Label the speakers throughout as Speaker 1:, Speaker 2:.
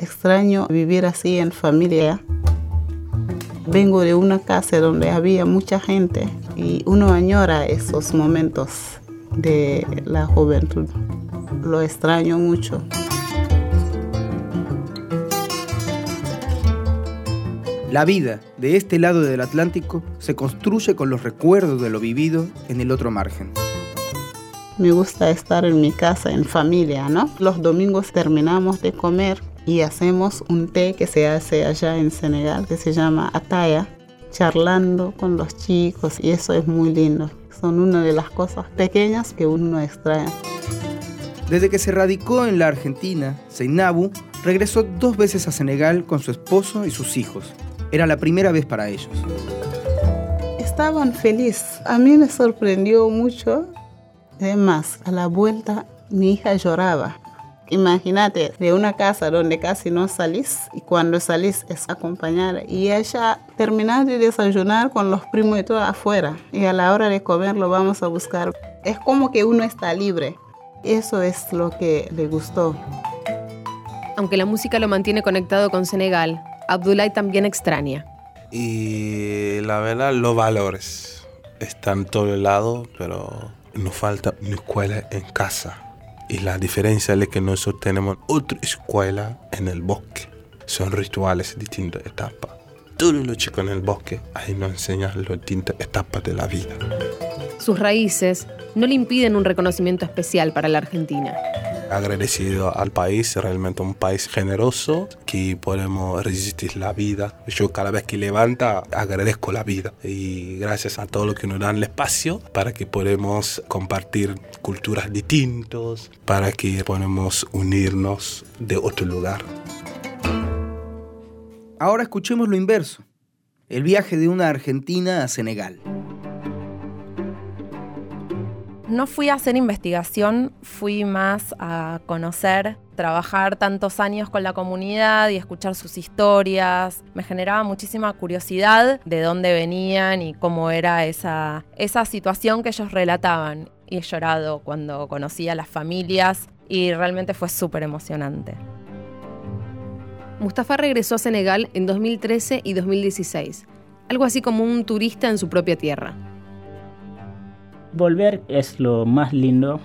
Speaker 1: Extraño vivir así en familia. Vengo de una casa donde había mucha gente y uno añora esos momentos de la juventud. Lo extraño mucho.
Speaker 2: La vida de este lado del Atlántico se construye con los recuerdos de lo vivido en el otro margen.
Speaker 1: Me gusta estar en mi casa en familia, ¿no? Los domingos terminamos de comer y hacemos un té que se hace allá en Senegal que se llama ataya, charlando con los chicos y eso es muy lindo. Son una de las cosas pequeñas que uno extraña.
Speaker 2: Desde que se radicó en la Argentina, Seinabu regresó dos veces a Senegal con su esposo y sus hijos. Era la primera vez para ellos.
Speaker 1: Estaban felices. A mí me sorprendió mucho. Además, a la vuelta mi hija lloraba. Imagínate, de una casa donde casi no salís y cuando salís es acompañada. Y ella terminaba de desayunar con los primos y todo afuera. Y a la hora de comer lo vamos a buscar. Es como que uno está libre. Eso es lo que le gustó.
Speaker 3: Aunque la música lo mantiene conectado con Senegal, Abdullah también extraña.
Speaker 4: Y la verdad, los valores están todo el lado, pero nos falta una escuela en casa. Y la diferencia es que nosotros tenemos otra escuela en el bosque. Son rituales de distintas etapas. Todos los chicos en el bosque ahí nos enseñan las distintas etapas de la vida.
Speaker 3: Sus raíces no le impiden un reconocimiento especial para la Argentina
Speaker 4: agradecido al país, realmente un país generoso que podemos resistir la vida. Yo cada vez que levanta agradezco la vida y gracias a todo lo que nos dan el espacio para que podamos compartir culturas distintas, para que podamos unirnos de otro lugar.
Speaker 2: Ahora escuchemos lo inverso, el viaje de una argentina a Senegal.
Speaker 5: No fui a hacer investigación, fui más a conocer, trabajar tantos años con la comunidad y escuchar sus historias. Me generaba muchísima curiosidad de dónde venían y cómo era esa, esa situación que ellos relataban. Y he llorado cuando conocí a las familias y realmente fue súper emocionante.
Speaker 3: Mustafa regresó a Senegal en 2013 y 2016, algo así como un turista en su propia tierra.
Speaker 6: Volver es lo más lindo.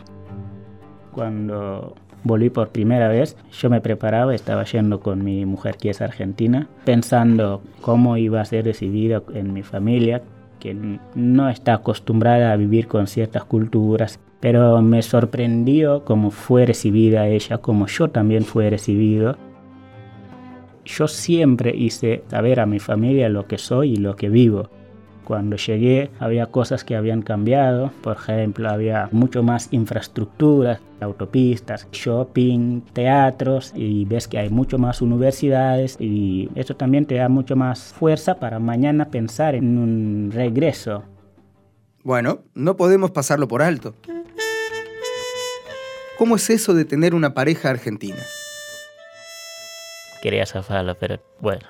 Speaker 6: Cuando volví por primera vez, yo me preparaba, estaba yendo con mi mujer que es argentina, pensando cómo iba a ser recibida en mi familia, que no está acostumbrada a vivir con ciertas culturas, pero me sorprendió cómo fue recibida ella, como yo también fui recibido. Yo siempre hice saber a mi familia lo que soy y lo que vivo. Cuando llegué había cosas que habían cambiado, por ejemplo, había mucho más infraestructura, autopistas, shopping, teatros y ves que hay mucho más universidades y eso también te da mucho más fuerza para mañana pensar en un regreso.
Speaker 2: Bueno, no podemos pasarlo por alto. ¿Cómo es eso de tener una pareja argentina?
Speaker 6: Quería zafarlo, pero bueno,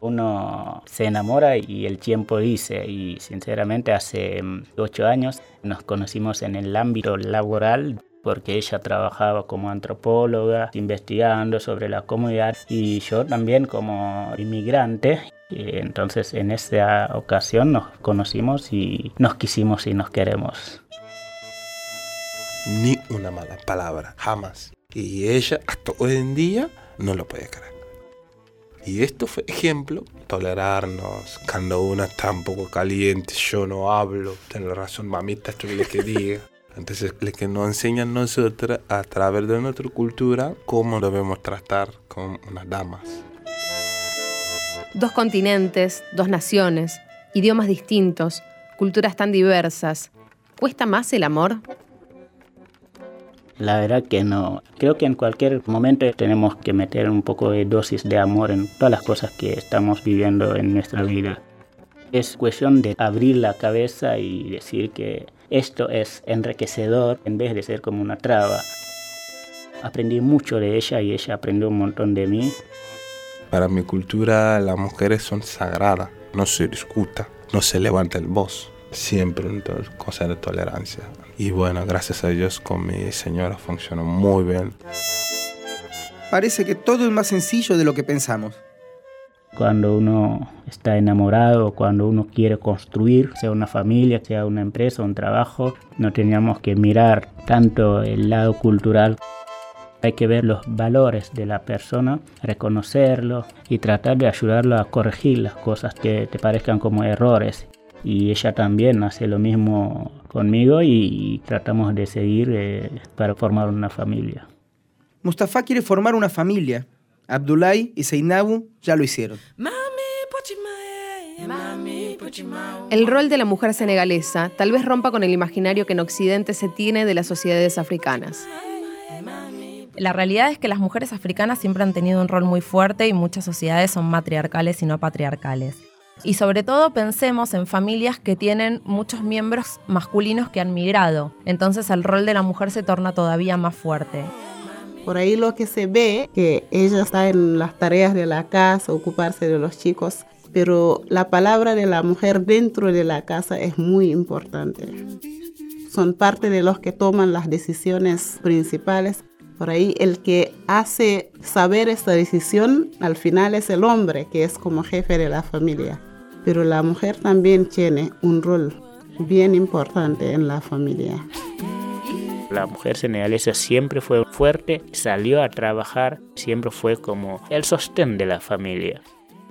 Speaker 6: uno se enamora y el tiempo dice, y sinceramente hace mm, ocho años nos conocimos en el ámbito laboral porque ella trabajaba como antropóloga, investigando sobre la comunidad y yo también como inmigrante. Entonces en esa ocasión nos conocimos y nos quisimos y nos queremos.
Speaker 4: Ni una mala palabra, jamás. Y ella hasta hoy en día no lo puede creer. Y esto fue ejemplo, tolerarnos, cuando uno está un poco caliente, yo no hablo, tengo razón, mamita, esto es que diga. Entonces, lo que nos enseñan nosotros a través de nuestra cultura cómo debemos tratar con unas damas.
Speaker 3: Dos continentes, dos naciones, idiomas distintos, culturas tan diversas. ¿Cuesta más el amor?
Speaker 6: La verdad que no. Creo que en cualquier momento tenemos que meter un poco de dosis de amor en todas las cosas que estamos viviendo en nuestra vida. Es cuestión de abrir la cabeza y decir que esto es enriquecedor en vez de ser como una traba. Aprendí mucho de ella y ella aprendió un montón de mí.
Speaker 4: Para mi cultura las mujeres son sagradas, no se discuta, no se levanta el voz siempre entonces, cosa de tolerancia. Y bueno, gracias a Dios con mi señora funcionó muy bien.
Speaker 2: parece que todo es más sencillo de lo que pensamos.
Speaker 6: Cuando uno está enamorado, cuando uno quiere construir, sea una familia, sea una empresa, un trabajo, no teníamos que mirar tanto el lado cultural. Hay que ver los valores de la persona, reconocerlos y tratar de ayudarlo a corregir las cosas que te parezcan como errores. Y ella también hace lo mismo conmigo y, tratamos de seguir eh, para formar una familia.
Speaker 2: Mustafa quiere formar una familia. Abdullah y Seinabu ya lo hicieron.
Speaker 3: El rol de la mujer senegalesa tal vez rompa con el imaginario que en Occidente se tiene de las sociedades africanas.
Speaker 5: La realidad es que las mujeres africanas siempre han tenido un rol muy fuerte y muchas sociedades son matriarcales y no patriarcales. Y sobre todo pensemos en familias que tienen muchos miembros masculinos que han migrado. Entonces el rol de la mujer se torna todavía más fuerte.
Speaker 1: Por ahí lo que se ve, que ella está en las tareas de la casa, ocuparse de los chicos, pero la palabra de la mujer dentro de la casa es muy importante. Son parte de los que toman las decisiones principales. Por ahí el que hace saber esta decisión al final es el hombre, que es como jefe de la familia. Pero la mujer también tiene un rol bien importante en la familia.
Speaker 6: La mujer senegalesa siempre fue fuerte, salió a trabajar, siempre fue como el sostén de la familia.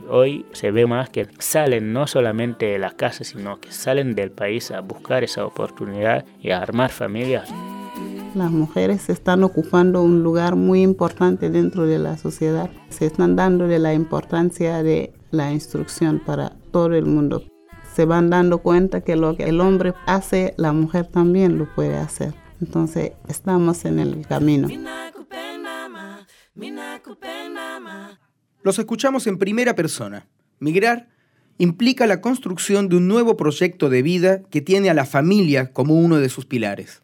Speaker 6: Hoy se ve más que salen no solamente de la casa, sino que salen del país a buscar esa oportunidad y a armar familias.
Speaker 1: Las mujeres están ocupando un lugar muy importante dentro de la sociedad. Se están dando la importancia de la instrucción para todo el mundo. Se van dando cuenta que lo que el hombre hace, la mujer también lo puede hacer. Entonces estamos en el camino.
Speaker 2: Los escuchamos en primera persona. Migrar implica la construcción de un nuevo proyecto de vida que tiene a la familia como uno de sus pilares.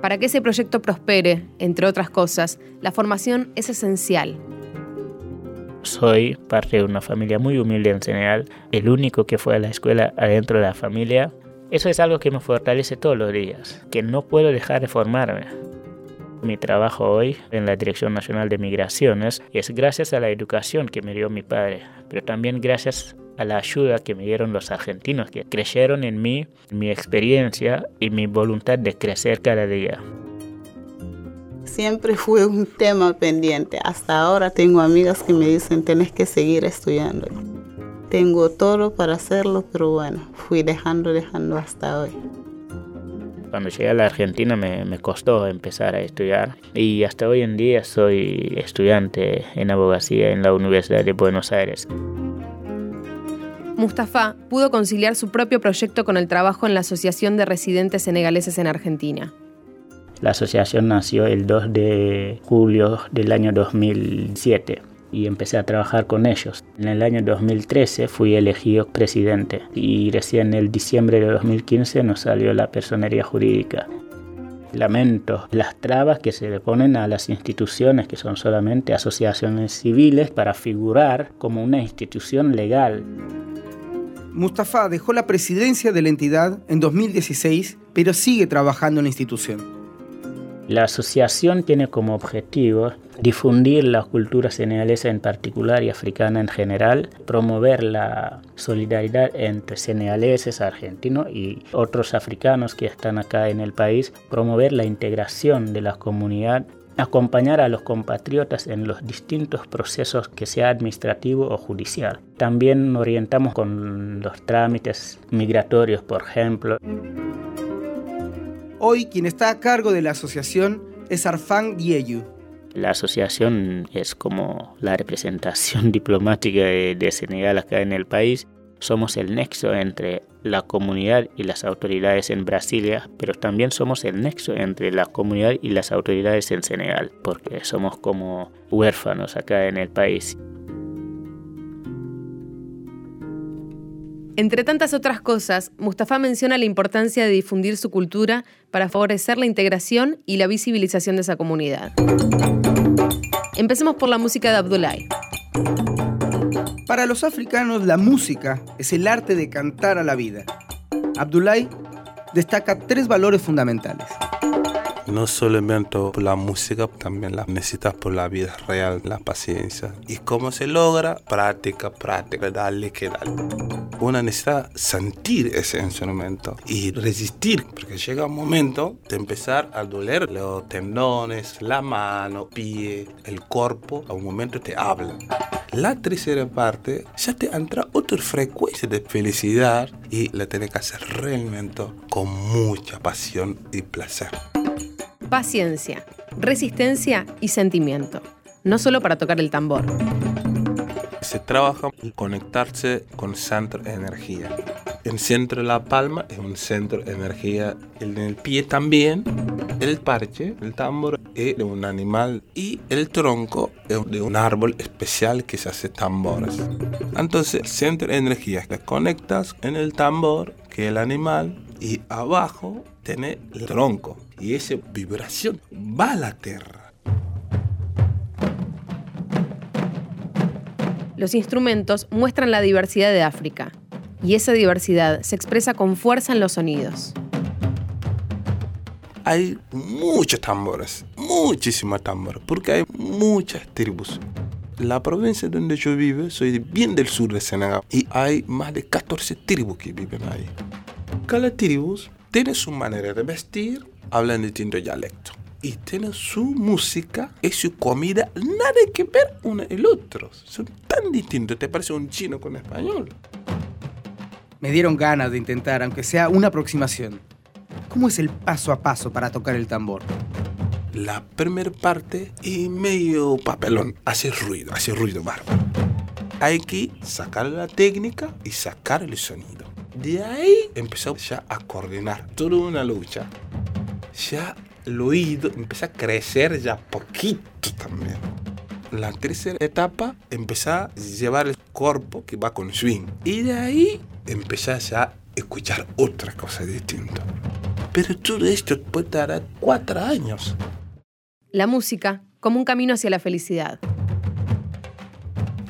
Speaker 3: Para que ese proyecto prospere, entre otras cosas, la formación es esencial.
Speaker 6: Soy parte de una familia muy humilde en Senegal, el único que fue a la escuela adentro de la familia eso es algo que me fortalece todos los días, que no puedo dejar de formarme. Mi trabajo hoy en la Dirección Nacional de Migraciones es gracias a la educación que me dio mi padre, pero también gracias a la ayuda que me dieron los argentinos que creyeron en mí, mi experiencia y mi voluntad de crecer cada día.
Speaker 1: Siempre fue un tema pendiente. Hasta ahora tengo amigas que me dicen, tienes que seguir estudiando. Tengo todo para hacerlo, pero bueno, fui dejando, dejando hasta hoy.
Speaker 6: Cuando llegué a la Argentina me, me, costó empezar a estudiar y hasta hoy en día soy estudiante en abogacía en la Universidad de Buenos Aires.
Speaker 3: Mustafa pudo conciliar su propio proyecto con el trabajo en la Asociación de Residentes Senegaleses en Argentina.
Speaker 6: La asociación nació el 2 de julio del año 2007 y empecé a trabajar con ellos. En el año 2013 fui elegido presidente y recién en el diciembre de 2015 nos salió la personería jurídica. Lamento las trabas que se le ponen a las instituciones que son solamente asociaciones civiles para figurar como una institución legal.
Speaker 2: Mustafa dejó la presidencia de la entidad en 2016, pero sigue trabajando en la institución.
Speaker 6: La asociación tiene como objetivo difundir la cultura senegalesa en particular y africana en general, promover la solidaridad entre senegaleses, argentinos y otros africanos que están acá en el país, promover la integración de la comunidad acompañar a los compatriotas en los distintos procesos que sea administrativo o judicial. También orientamos con los trámites migratorios, por ejemplo.
Speaker 2: Hoy quien está a cargo de la asociación es Arfan Dieyu.
Speaker 6: La asociación es como la representación diplomática de, Senegal acá en el país. Somos el nexo entre la comunidad y las autoridades en Brasilia, pero también somos el nexo entre la comunidad y las autoridades en Senegal, porque somos como huérfanos acá en el país.
Speaker 3: Entre tantas otras cosas, Mustafa menciona la importancia de difundir su cultura para favorecer la integración y la visibilización de esa comunidad. Empecemos por la música de Abdullahi.
Speaker 2: Para los africanos, la música es el arte de cantar a la vida. Abdullahi destaca tres valores fundamentales.
Speaker 4: No solamente por la música, también la necesitas por la vida real, la paciencia. ¿Y cómo se logra? Práctica, práctica, dale que dale. Una necesita sentir ese instrumento y resistir, porque llega un momento de empezar a doler los tendones, la mano, pie, el cuerpo, a un momento te habla. La tercera parte ya te entra otra frecuencia de felicidad y la tienes que hacer realmente con mucha pasión y placer.
Speaker 3: Paciencia, resistencia y sentimiento. No solo para tocar el tambor.
Speaker 4: Se trabaja en conectarse con centro de energía. El centro de la palma es un centro de energía. En el pie también. El parche, el tambor, es de un animal. Y el tronco es de un árbol especial que se hace tambores. Entonces, el centro de energía te conectas en el tambor, que es el animal, y abajo tiene el tronco. Y esa vibración va a la tierra.
Speaker 3: Los instrumentos muestran la diversidad de África, y esa diversidad se expresa con fuerza en los sonidos.
Speaker 4: Hay muchos tambores, muchísimos tambores, porque hay muchas tribus. La provincia donde yo vivo, soy bien del sur de Senegal, y hay más de 14 tribus que viven ahí. Cada tribu tiene su manera de vestir, hablan distinto dialecto. Y tienen su música y su comida, nada que ver uno el otro. Son tan distintos, te parece un chino con español.
Speaker 2: Me dieron ganas de intentar, aunque sea una aproximación. ¿Cómo es el paso a paso para tocar el tambor?
Speaker 4: La primera parte es medio papelón, hace ruido, hace ruido bárbaro. Hay que sacar la técnica y sacar el sonido. De ahí empezó ya a coordinar, toda una lucha. Ya el oído empezó a crecer ya poquito también. La tercera etapa empezó a llevar el cuerpo que va con swing. Y de ahí empezó ya a escuchar otra cosa distinta. Pero todo esto puede tardar cuatro años.
Speaker 3: La música como un camino hacia la felicidad.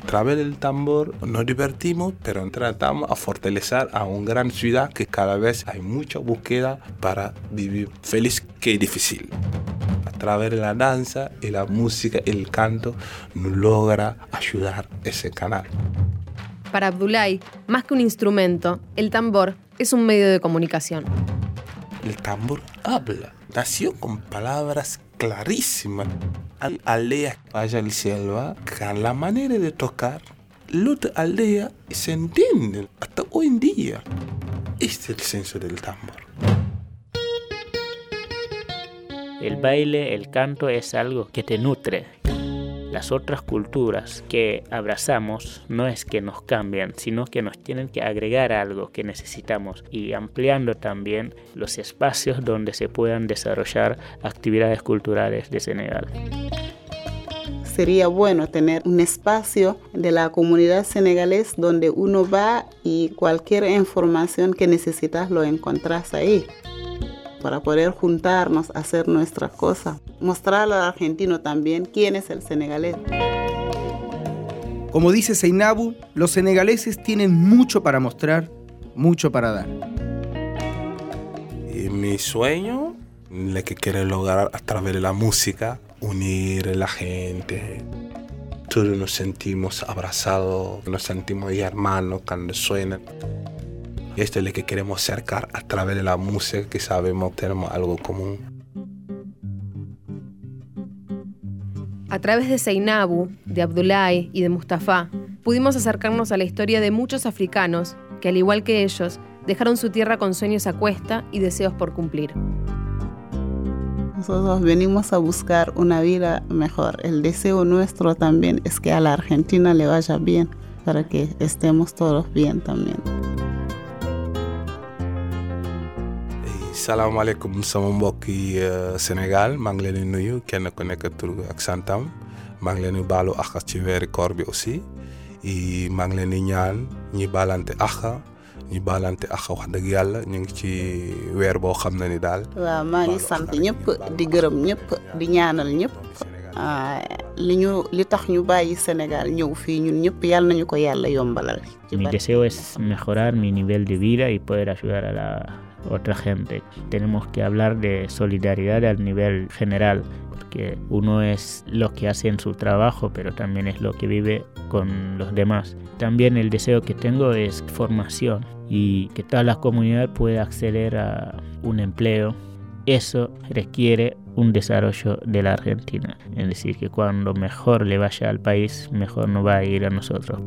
Speaker 4: A través del tambor nos divertimos, pero tratamos a fortalecer a una gran ciudad que cada vez hay mucha búsqueda para vivir feliz que difícil. A través de la danza y la música y el canto nos logra ayudar ese canal.
Speaker 3: Para Abdullah, más que un instrumento, el tambor es un medio de comunicación.
Speaker 4: El tambor habla, nació con palabras clarísimas. Hay aldeas allá en selva que la manera de tocar, la otra aldea se entienden hasta hoy en día. Este es el senso del tambor.
Speaker 6: El baile, el canto es algo que te nutre. Las otras culturas que abrazamos no es que nos cambian, sino que nos tienen que agregar algo que necesitamos y ampliando también los espacios donde se puedan desarrollar actividades culturales de Senegal.
Speaker 1: Sería bueno tener un espacio de la comunidad senegalés donde uno va y cualquier información que necesitas lo encontrás ahí para poder juntarnos, hacer nuestras cosas, mostrarle al argentino también quién es el senegalés.
Speaker 2: Como dice Seinabu, los senegaleses tienen mucho para mostrar, mucho para dar.
Speaker 4: Y mi sueño, lo que quiero lograr a través de la música, unir a la gente. Todos nos sentimos abrazados, nos sentimos hermanos cuando suenan. Y esto es lo que queremos acercar a través de la música, que sabemos que tenemos algo común.
Speaker 3: A través de Seinabu, de Abdoulaye y de Mustafa, pudimos acercarnos a la historia de muchos africanos que, al igual que ellos, dejaron su tierra con sueños a cuesta y deseos por cumplir.
Speaker 1: Nosotros venimos a buscar una vida mejor. El deseo nuestro también es que a la Argentina le vaya bien, para que estemos todos bien también.
Speaker 4: Salaamaaleykum sama mbokk yi Sénégal. Maa ngi leen di nuyu. Kenn ku nekk tur ak santam. Maa ngi leen di baalu àq ci weeri koor bi aussi. Maa ngi leen di ñaan ñi baalante àq ñi baalante àq wax dëgg yàlla ñu ngi ci weer boo xam ne ni daal.
Speaker 1: waaw maa ngi sant ñëpp di gërëm ñëpp di ñaanal ñëpp. Li ñu li tax ñu bàyyi Sénégal ñëw fii ñun ñëpp yàlla nañu ko yàlla yombalal.
Speaker 6: Mi deseo es mejorar mi nivel de vida y poder ayudar a la
Speaker 7: otra gente. Tenemos que hablar de solidaridad al nivel general, porque uno es lo que hace en su trabajo, pero también es lo que vive con los demás. También el deseo que tengo es formación y que toda la comunidad pueda acceder a un empleo. Eso requiere un desarrollo de la Argentina. Es decir, que cuando mejor le vaya al país, mejor nos va a ir a nosotros.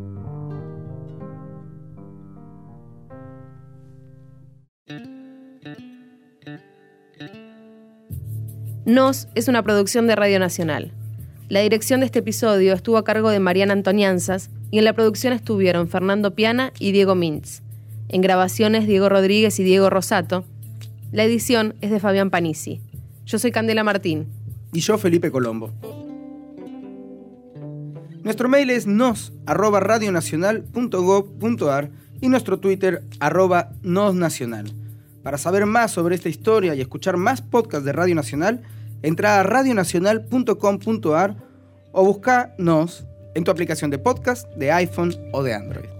Speaker 3: Nos es una producción de Radio Nacional. La dirección de este episodio estuvo a cargo de Mariana Antonianzas y en la producción estuvieron Fernando Piana y Diego Mintz. En grabaciones Diego Rodríguez y Diego Rosato. La edición es de Fabián Panisi. Yo soy Candela Martín.
Speaker 2: Y yo Felipe Colombo. Nuestro mail es nos y nuestro Twitter arroba nosnacional. Para saber más sobre esta historia y escuchar más podcasts de Radio Nacional, entra a radionacional.com.ar o busca Nos en tu aplicación de podcast de iPhone o de Android.